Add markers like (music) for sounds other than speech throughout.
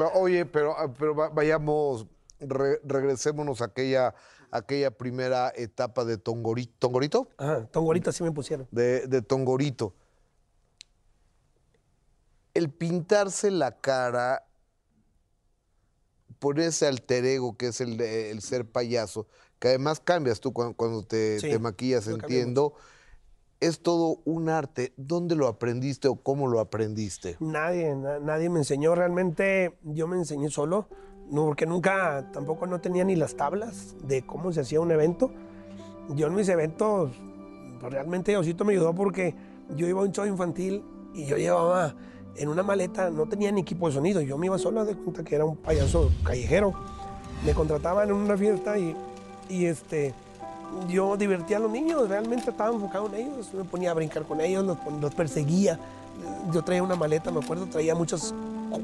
Pero, Oye, pero, ah, pero va- vayamos, re- regresémonos a aquella, aquella primera etapa de Tongorito, ¿Tongorito? Ajá, Tongorita sí me pusieron. De, de Tongorito. El pintarse la cara, por ese alter ego que es el, ser payaso, que además cambias tú cuando, cuando te, Sí, te maquillas, entiendo. Es todo un arte. ¿Dónde lo aprendiste o cómo lo aprendiste? Nadie, na- nadie me enseñó. Realmente yo me enseñé solo, no, porque nunca, tampoco no tenía ni las tablas de cómo se hacía un evento. Yo en mis eventos, pues, realmente Osito me ayudó porque yo iba a un show infantil y yo llevaba en una maleta, no tenía ni equipo de sonido. Yo me iba solo, de cuenta que era un payaso callejero. Me contrataban en una fiesta y, y este, yo divertía a los niños, realmente estaba enfocado en ellos, me ponía a brincar con ellos, los, perseguía. Yo traía una maleta, me acuerdo, traía muchas,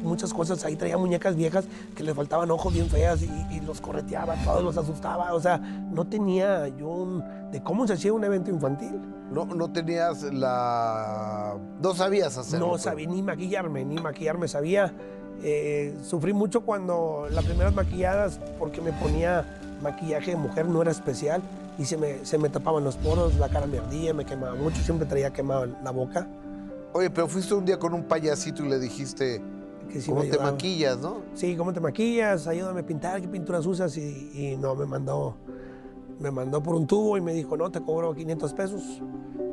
muchas cosas ahí, traía muñecas viejas que les faltaban ojos bien feas y, y los correteaba, todos los asustaba, o sea, no tenía yo un, de cómo se hacía un evento infantil. No, no tenías la... No sabías hacerlo. No pues. sabía ni maquillarme, ni maquillarme sabía. Eh, sufrí mucho cuando las primeras maquilladas, porque me ponía maquillaje de mujer, no era especial, y se me, se me tapaban los poros, la cara me ardía, me quemaba mucho, siempre traía quemada la boca. Oye, pero fuiste un día con un payasito y le dijiste, Que sí ¿cómo te maquillas, no? Sí, ¿cómo te maquillas? Ayúdame a pintar, ¿qué pinturas usas? Y, y no, me mandó, me mandó por un tubo y me dijo, no, te cobro 500 pesos.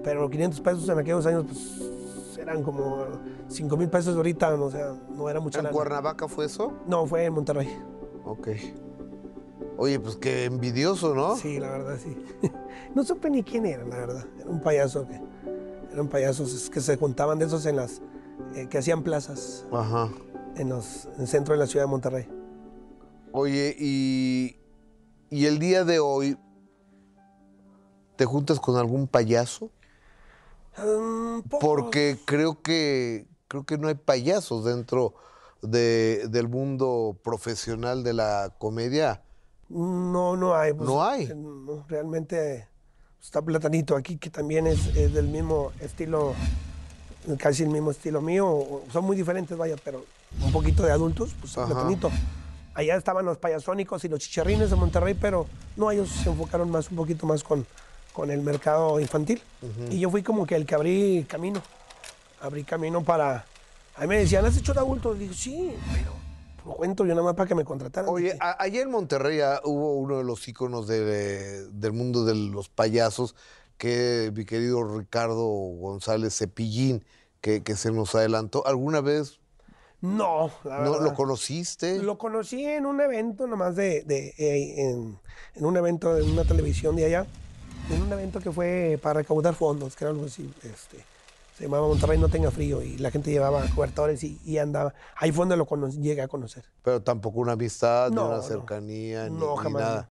Pero 500 pesos en aquellos años, pues, eran como 5 mil pesos ahorita, o sea, no era mucha ¿En lana. Cuernavaca fue eso? No, fue en Monterrey. Ok. Oye, pues qué envidioso, ¿no? Sí, la verdad, sí. (laughs) No supe ni quién era, la verdad. Era un payaso que... Eran payasos que se juntaban de esos en las... eh, que hacían plazas Ajá. en, los, en el centro de la ciudad de Monterrey. Oye, y, y el día de hoy, ¿te juntas con algún payaso? Mm. Porque creo que, creo que no hay payasos dentro de- del mundo profesional de la comedia. No, no hay. pues, ¿No hay? eh, no, realmente está Platanito aquí, que también es, es del mismo estilo, casi el mismo estilo mío. Son muy diferentes, vaya, pero un poquito de adultos, pues Ajá. Platanito. Allá estaban los payasónicos y los chicharrines de Monterrey, pero no, ellos se enfocaron más, un poquito más con, con el mercado infantil. Y yo fui como que el que abrí camino. Abrí camino para... A mí me decían, ¿has hecho de adultos? Digo, sí, pero lo cuento yo nada más para que me contrataran. Oye, allá en Monterrey ah, hubo uno de los íconos de- del mundo de los payasos, que mi querido Ricardo González Cepillín, que, que se nos adelantó. ¿Alguna vez no, la no verdad. lo conociste? Lo conocí en un evento nomás de, de eh, en, en un evento de una televisión de allá, en un evento que fue para recaudar fondos, que era algo así, este, llamaba Monterrey no tenga frío y la gente llevaba cobertores y, y andaba, ahí fue donde lo llegué a conocer. Pero tampoco una amistad, ni No, una no. cercanía, ni, No, ni jamás. nada.